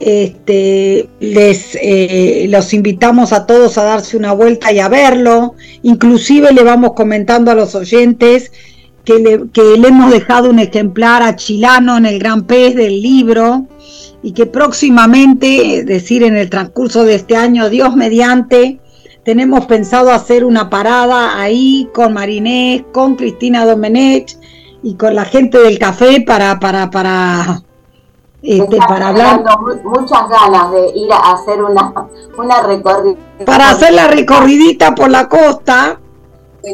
Este, les eh, los invitamos a todos a darse una vuelta y a verlo. Inclusive le vamos comentando a los oyentes que le, que le hemos dejado un ejemplar a Chilano en el Gran Pez del libro y que próximamente, es decir, en el transcurso de este año, Dios mediante, tenemos pensado hacer una parada ahí con Marinés, con Cristina Domenech y con la gente del café para para para este, para hablar. muchas ganas de ir a hacer una una recorrida. Para hacer la recorridita por la costa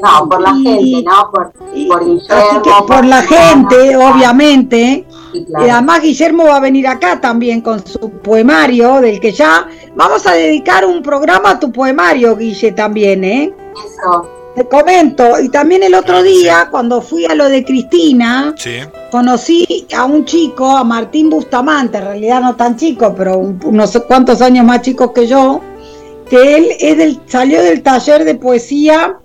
no por la gente no por, por Guillermo por, la gente obviamente. Y además Guillermo va a venir acá también con su poemario del que ya vamos a dedicar un programa a tu poemario Guille también eh eso. Te comento, y también el otro día, cuando fui a lo de Cristina, conocí a un chico, a Martín Bustamante, en realidad no tan chico, pero unos cuantos años más chico que yo, que él es del, salió del taller de poesía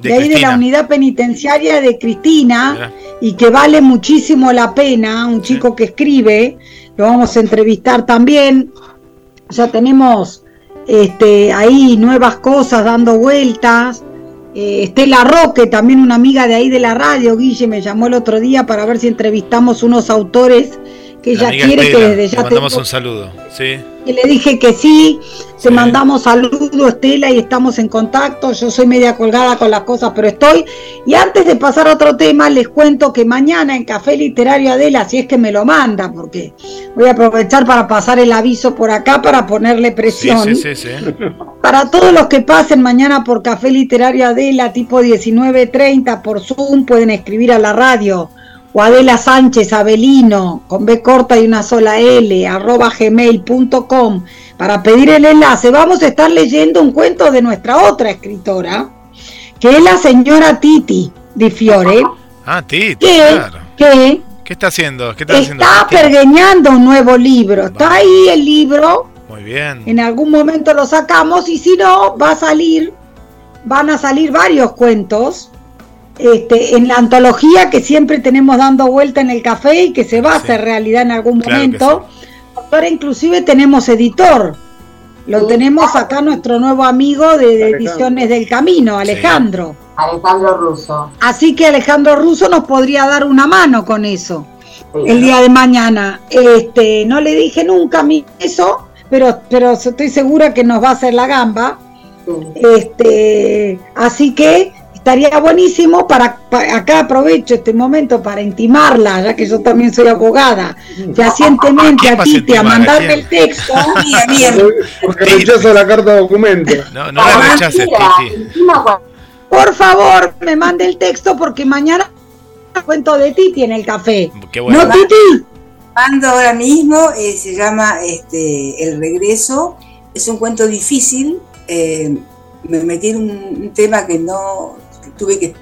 de, ahí de la unidad penitenciaria de Cristina y que vale muchísimo la pena, un chico que escribe, lo vamos a entrevistar también, ya tenemos este, ahí nuevas cosas dando vueltas, eh, Estela Roque, también una amiga de ahí de la radio, Guille, me llamó el otro día para ver si entrevistamos unos autores que ella quiere que desde ya te mandamos un saludo, sí. Y le dije que sí, te mandamos saludo Estela y estamos en contacto. Yo soy media colgada con las cosas, pero estoy. Y antes de pasar a otro tema, les cuento que mañana en Café Literario Adela, si es que me lo manda, porque voy a aprovechar para pasar el aviso por acá para ponerle presión. Sí, sí, sí, para todos los que pasen mañana por Café Literario Adela, tipo 19.30 por Zoom, pueden escribir a la radio o Adela Sánchez Abelino, con B corta y una sola L, arroba gmail.com, para pedir el enlace, vamos a estar leyendo un cuento de nuestra otra escritora, que es la señora Titi Di Fiore. Ah, Titi, que, ¿Qué está haciendo? ¿Qué está, está pergeñando un nuevo libro. Está ahí el libro. Muy bien. En algún momento lo sacamos y si no, va a salir, van a salir varios cuentos este, en la antología que siempre tenemos dando vuelta en el café y que se va a hacer realidad en algún momento. Ahora inclusive tenemos editor. Lo tenemos acá nuestro nuevo amigo de, Ediciones del Camino, Alejandro. Alejandro Russo. Así que Alejandro Russo nos podría dar una mano con eso el día de mañana. Este, no le dije nunca a mí eso, pero, pero estoy segura que nos va a hacer la gamba. Este, así que estaría buenísimo para, acá aprovecho este momento para intimarla, ya que yo también soy abogada, fehacientemente a, ti a mandarme el texto. Porque rechazo la carta de documento. No, no la rechaces, Titi. Por favor, me mande el texto porque mañana cuento de Titi en el café. Qué bueno. ¿No, Titi? Mando ahora mismo, eh, se llama este, El Regreso. Es un cuento difícil. Eh, me metí en un tema que no tuve que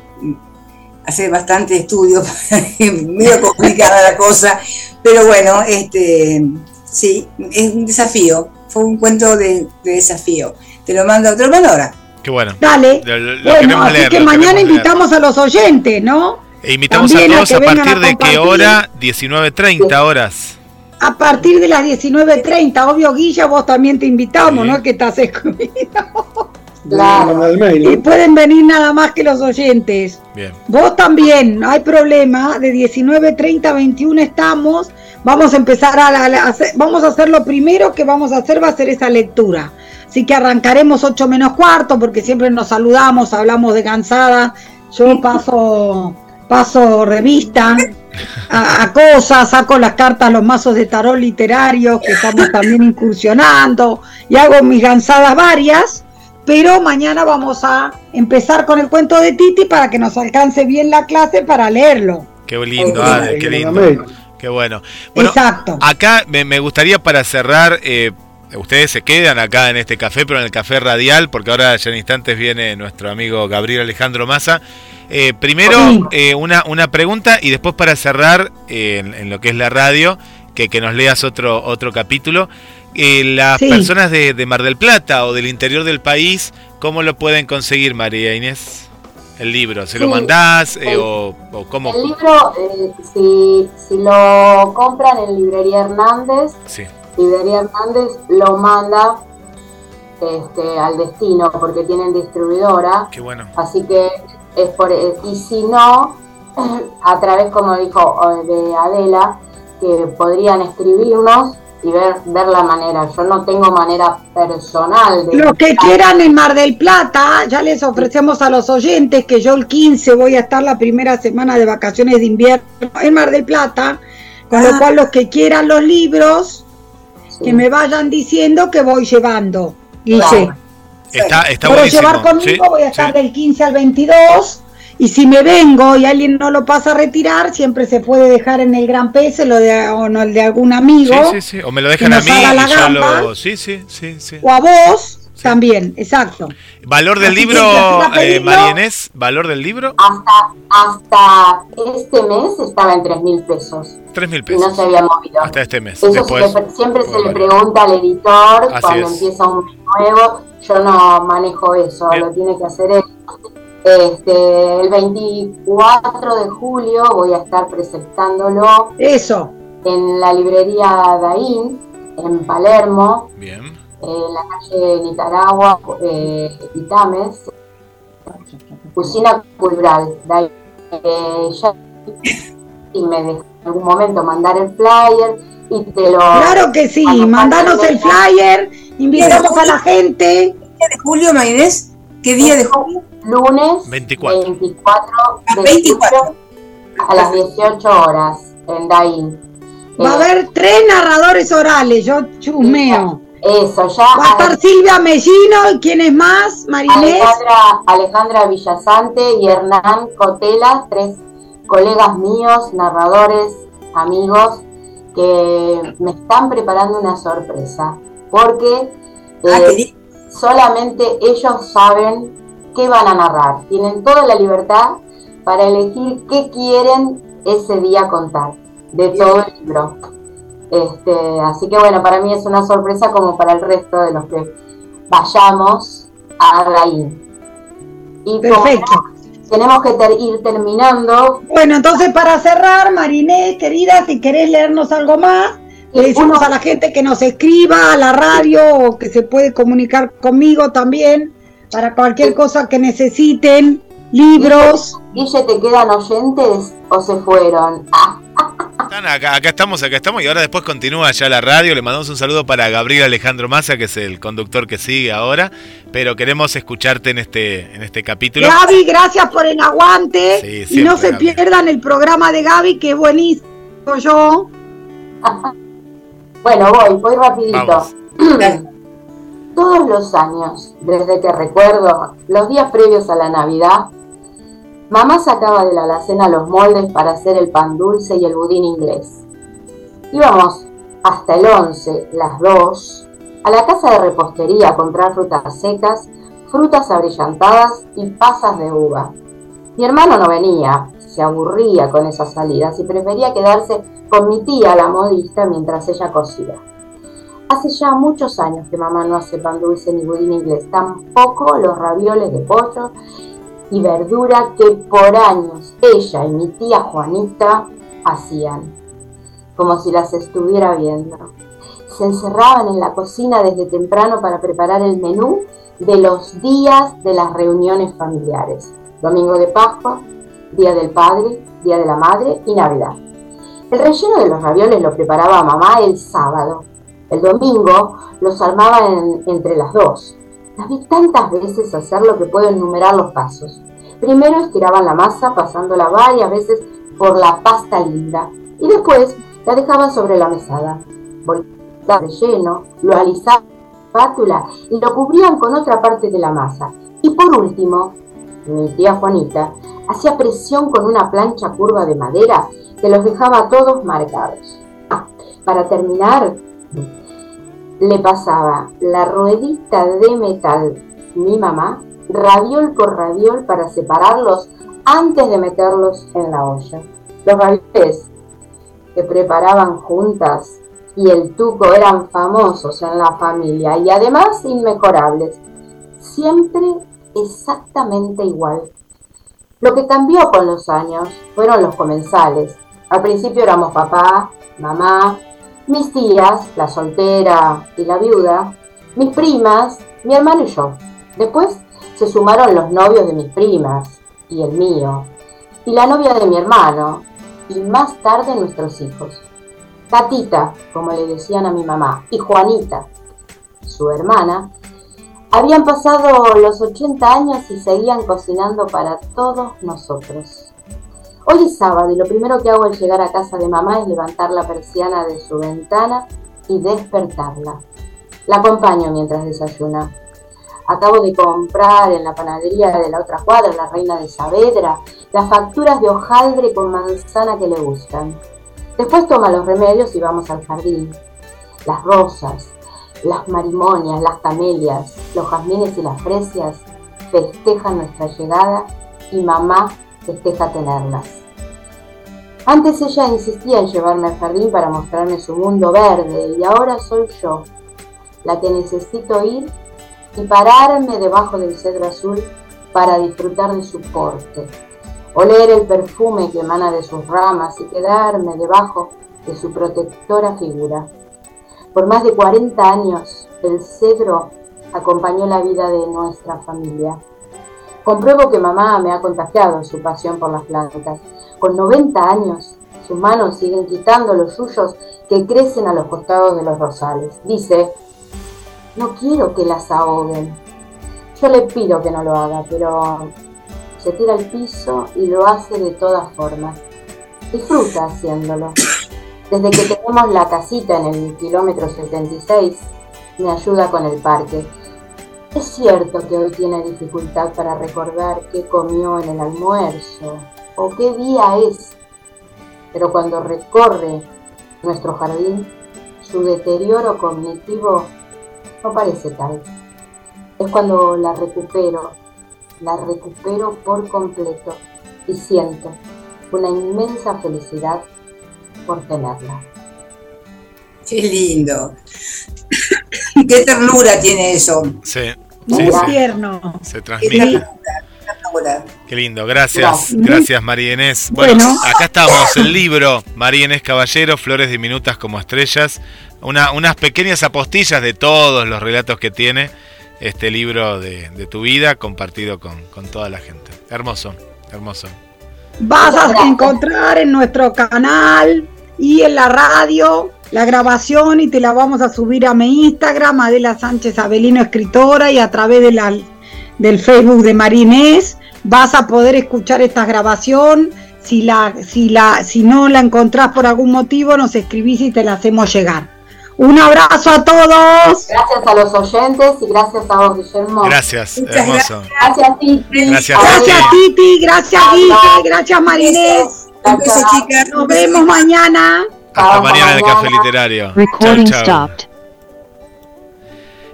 hacer bastante estudio, medio complicada la cosa, pero bueno, este, sí, es un desafío, fue un cuento de, desafío. Te lo mando, te lo mando ahora. Qué bueno. Dale. bueno, así que mañana invitamos a los oyentes, ¿no? E invitamos a todos a, partir de qué hora? 19.30 horas. A partir de las 19.30, obvio Guilla, vos también te invitamos, ¿no? Que estás Y pueden venir nada más que los oyentes. Bien. Vos también, no hay problema. De 19.30 a 21 estamos. Vamos a empezar a, hacer, vamos a hacer lo primero que vamos a hacer va a ser esa lectura. Así que arrancaremos 8 menos cuarto porque siempre nos saludamos, hablamos de cansada. Yo paso paso revista a, cosas, saco las cartas, los mazos de tarot literarios que estamos también incursionando y hago mis gansadas varias, pero mañana vamos a empezar con el cuento de Titi para que nos alcance bien la clase para leerlo. Qué lindo, Ade, qué lindo. Qué bueno. bueno Exacto. Acá me, gustaría para cerrar, eh, ustedes se quedan acá en este café, pero en el café radial, porque ahora ya en instantes viene nuestro amigo Gabriel Alejandro Massa. Eh, primero, eh, una, una pregunta y después para cerrar eh, en, lo que es la radio, que, que nos leas otro, otro capítulo. Las personas de, Mar del Plata o del interior del país, ¿cómo lo pueden conseguir, María Inés? El libro, ¿se lo mandás o, o, cómo? El libro, si, si, lo compran en Librería Hernández, Librería Hernández lo manda este, al destino porque tienen distribuidora. Qué bueno. Así que es por, eh, y si no, a través, como dijo de Adela, que podrían escribirnos y ver, ver la manera. Yo no tengo manera personal de... Los que quieran en Mar del Plata, ya les ofrecemos a los oyentes que yo el 15 voy a estar la primera semana de vacaciones de invierno en Mar del Plata, con lo ah. cual los que quieran los libros, que me vayan diciendo que voy llevando. Dice. Está, está Pero llevar conmigo voy a estar del 15 al 22. Y si me vengo y alguien no lo pasa a retirar, siempre se puede dejar en el gran peso lo de, o no, el de algún amigo. Sí, sí, sí. O me lo dejan a mí y yo lo... Sí, sí, sí, sí. O a vos. También, exacto. ¿Valor del libro, eh, Inés? ¿Valor del libro? Hasta, hasta este mes estaba en 3 mil pesos. 3 mil pesos. Y no se había movido. Hasta este mes. Eso siempre se le pregunta al editor cuando empieza un mes nuevo yo no manejo eso, lo tiene que hacer él. Este, el 24 de julio voy a estar presentándolo. Eso. En la librería Daín, en Palermo. Bien. En la calle Nicaragua, eh, Itames. Cocina Cultural. Daín. Eh, y me dejó en algún momento mandar el flyer y te lo. Claro que sí, mandanos el flyer Invitamos a la gente. ¿Qué día de julio, Maidés? ¿Qué día de julio? Lunes 24. 24, 24. a las 18 horas en Daín. Va a haber tres narradores orales, yo chusmeo. Eso, ya. Va a estar Silvia Mellino, ¿y quién es más? Marinés. Alejandra, Alejandra Villasante y Hernán Cotela, tres colegas míos, narradores, amigos, que me están preparando una sorpresa porque ah, eh, solamente ellos saben qué van a narrar. Tienen toda la libertad para elegir qué quieren ese día contar de todo el libro. Este, así que bueno, para mí es una sorpresa como para el resto de los que vayamos a Raín. Y Perfecto. tenemos que ir terminando. Bueno, entonces para cerrar, Mariné, querida, si querés leernos algo más, le decimos a la gente que nos escriba a la radio o que se puede comunicar conmigo también para cualquier cosa que necesiten, libros. Guille, ¿te quedan oyentes o se fueron? Acá, acá, estamos, acá estamos y ahora después continúa ya la radio. Le mandamos un saludo para Gabriel Alejandro Massa, que es el conductor que sigue ahora, pero queremos escucharte en este, en este capítulo. Gaby, gracias por el aguante y no se pierdan el programa de Gaby, que es buenísimo yo. Bueno, voy, voy rapidito. Todos los años, desde que recuerdo, los días previos a la Navidad, mamá sacaba de la alacena los moldes para hacer el pan dulce y el budín inglés. Íbamos hasta el 11, las 2, a la casa de repostería a comprar frutas secas, frutas abrillantadas y pasas de uva. Mi hermano no venía, se aburría con esas salidas y prefería quedarse con mi tía, la modista, mientras ella cosía. Hace ya muchos años que mamá no hace pan dulce ni budín inglés, tampoco los ravioles de pollo y verdura que por años ella y mi tía Juanita hacían, como si las estuviera viendo. Se encerraban en la cocina desde temprano para preparar el menú de los días de las reuniones familiares. Domingo de Pascua, Día del Padre, Día de la Madre y Navidad. El relleno de los ravioles lo preparaba mamá el sábado. El domingo los armaba entre las dos. Las vi tantas veces hacer lo que puedo enumerar los pasos. Primero estiraban la masa pasándola varias veces por la pasta linda y después la dejaban sobre la mesada. Volvía relleno, lo alisaban espátula y lo cubrían con otra parte de la masa. Y por último, mi tía Juanita hacía presión con una plancha curva de madera que los dejaba todos marcados. Ah, para terminar, le pasaba la ruedita de metal mi mamá, raviol por raviol para separarlos antes de meterlos en la olla. Los ravioles que preparaban juntas y el tuco eran famosos en la familia y además inmejorables. Siempre exactamente igual. Lo que cambió con los años fueron los comensales. Al principio éramos papá, mamá, mis tías, la soltera y la viuda, mis primas, mi hermano y yo. Después se sumaron los novios de mis primas y el mío, y la novia de mi hermano, y más tarde nuestros hijos. Catita, como le decían a mi mamá, y Juanita, su hermana, habían pasado los 80 años y seguían cocinando para todos nosotros. Hoy es sábado y lo primero que hago al llegar a casa de mamá es levantar la persiana de su ventana y despertarla. La acompaño mientras desayuna. Acabo de comprar en la panadería de la otra cuadra, la Reina de Saavedra, las facturas de hojaldre con manzana que le gustan. Después toma los remedios y vamos al jardín. Las rosas, las marimonias, las camelias, los jazmines y las fresias festejan nuestra llegada y mamá festeja tenerlas. Antes ella insistía en llevarme al jardín para mostrarme su mundo verde y ahora soy yo la que necesito ir y pararme debajo del cedro azul para disfrutar de su porte oler el perfume que emana de sus ramas y quedarme debajo de su protectora figura. Por más de 40 años, el cedro acompañó la vida de nuestra familia. Compruebo que mamá me ha contagiado su pasión por las plantas. Con 90 años, sus manos siguen quitando los suyos que crecen a los costados de los rosales. Dice, no quiero que las ahoguen. Yo le pido que no lo haga, pero se tira al piso y lo hace de todas formas. Disfruta haciéndolo. Desde que tenemos la casita en el kilómetro 76, me ayuda con el parque. Es cierto que hoy tiene dificultad para recordar qué comió en el almuerzo o qué día es, pero cuando recorre nuestro jardín, su deterioro cognitivo no parece tal. Es cuando la recupero la recupero por completo y siento una inmensa felicidad por tenerla. Qué lindo. Qué ternura tiene eso. Sí. Muy tierno. Se transmite. Qué lindo, gracias, gracias María Inés. Bueno, acá estamos, el libro María Inés Caballero, Flores diminutas como estrellas, una, unas pequeñas apostillas de todos los relatos que tiene este libro de, tu vida compartido con, toda la gente. Hermoso, hermoso. Vas a encontrar en nuestro canal y en la radio la grabación y te la vamos a subir a mi Instagram, Adela Sánchez Avelino, escritora, y a través de la, del Facebook de Marinés vas a poder escuchar esta grabación. Si, la, si, la, si no la encontrás por algún motivo, nos escribís y te la hacemos llegar. Un abrazo a todos. Gracias a los oyentes y gracias a vos, Guillermo. Gracias, hermoso. Gracias, Titi. Gracias, gracias Titi. Gracias, Guille. Gracias, Marinés. Nos vemos mañana. Hasta mañana en el Café Literario. Recording stopped.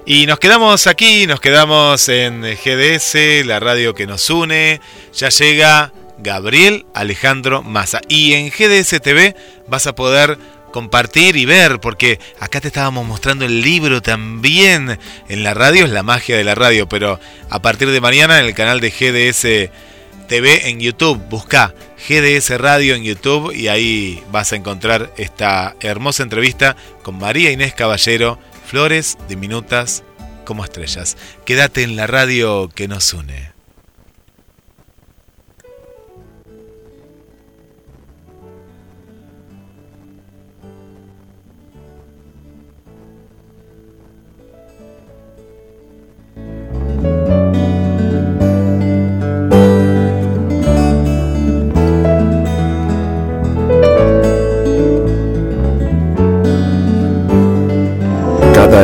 Y nos quedamos aquí, nos quedamos en GDS, la radio que nos une. Ya llega Gabriel Alejandro Massa. Y en GDS TV vas a poder compartir y ver, porque acá te estábamos mostrando el libro también. En la radio es la magia de la radio, pero a partir de mañana en el canal de GDS TV en YouTube, busca GDS Radio en YouTube y ahí vas a encontrar esta hermosa entrevista con María Inés Caballero Flores diminutas como estrellas. Quédate en la radio que nos une.